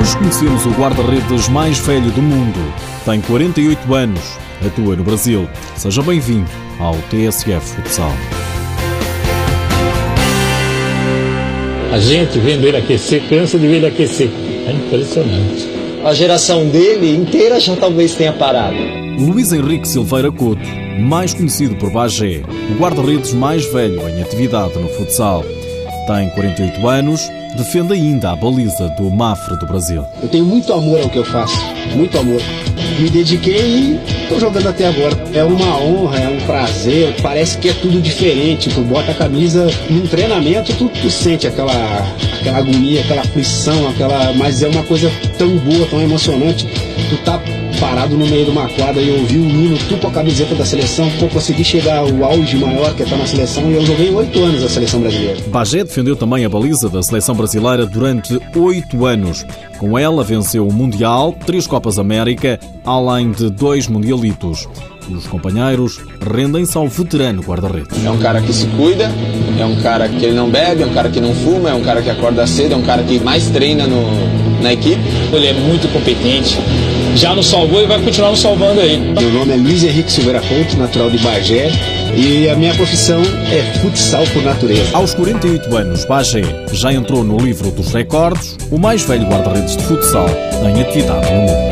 Hoje conhecemos o guarda-redes mais velho do mundo. Tem 48 anos, atua no Brasil. Seja bem-vindo ao TSF Futsal. A gente vendo ele aquecer, cansa de ver ele aquecer. É impressionante. A geração dele inteira já talvez tenha parado. Luís Henrique Silveira Couto, mais conhecido por Bagé, o guarda-redes mais velho em atividade no futsal. Tem 48 anos, defende ainda a baliza do Mafra do Brasil. Eu tenho muito amor ao que eu faço, muito amor. Me dediquei e estou jogando até agora. É uma honra, é um prazer, parece que é tudo diferente. Tu bota a camisa num treinamento, tu, tu sente aquela, aquela agonia, aquela aflição, aquela. Mas é uma coisa tão boa, tão emocionante. Tu tá parado no meio de uma quadra e ouvir o hino, tu com a camiseta da seleção, pô, consegui chegar ao auge maior que é estar na seleção e eu joguei oito anos a seleção brasileira. Bagé defendeu também a baliza da seleção brasileira durante oito anos. Com ela venceu o Mundial, três Copas América, além de dois Mundialitos. Os companheiros rendem-se ao veterano guarda-redes. É um cara que se cuida, é um cara que ele não bebe, é um cara que não fuma, é um cara que acorda cedo, é um cara que mais treina no, na equipe. Ele é muito competente, já nos salvou e vai continuar nos salvando aí. Meu nome é Luiz Henrique Silveira Couto, natural de Bagé, e a minha profissão é futsal por natureza. Aos 48 anos, Bagé já entrou no livro dos recordes, o mais velho guarda-redes de futsal em atividade no mundo.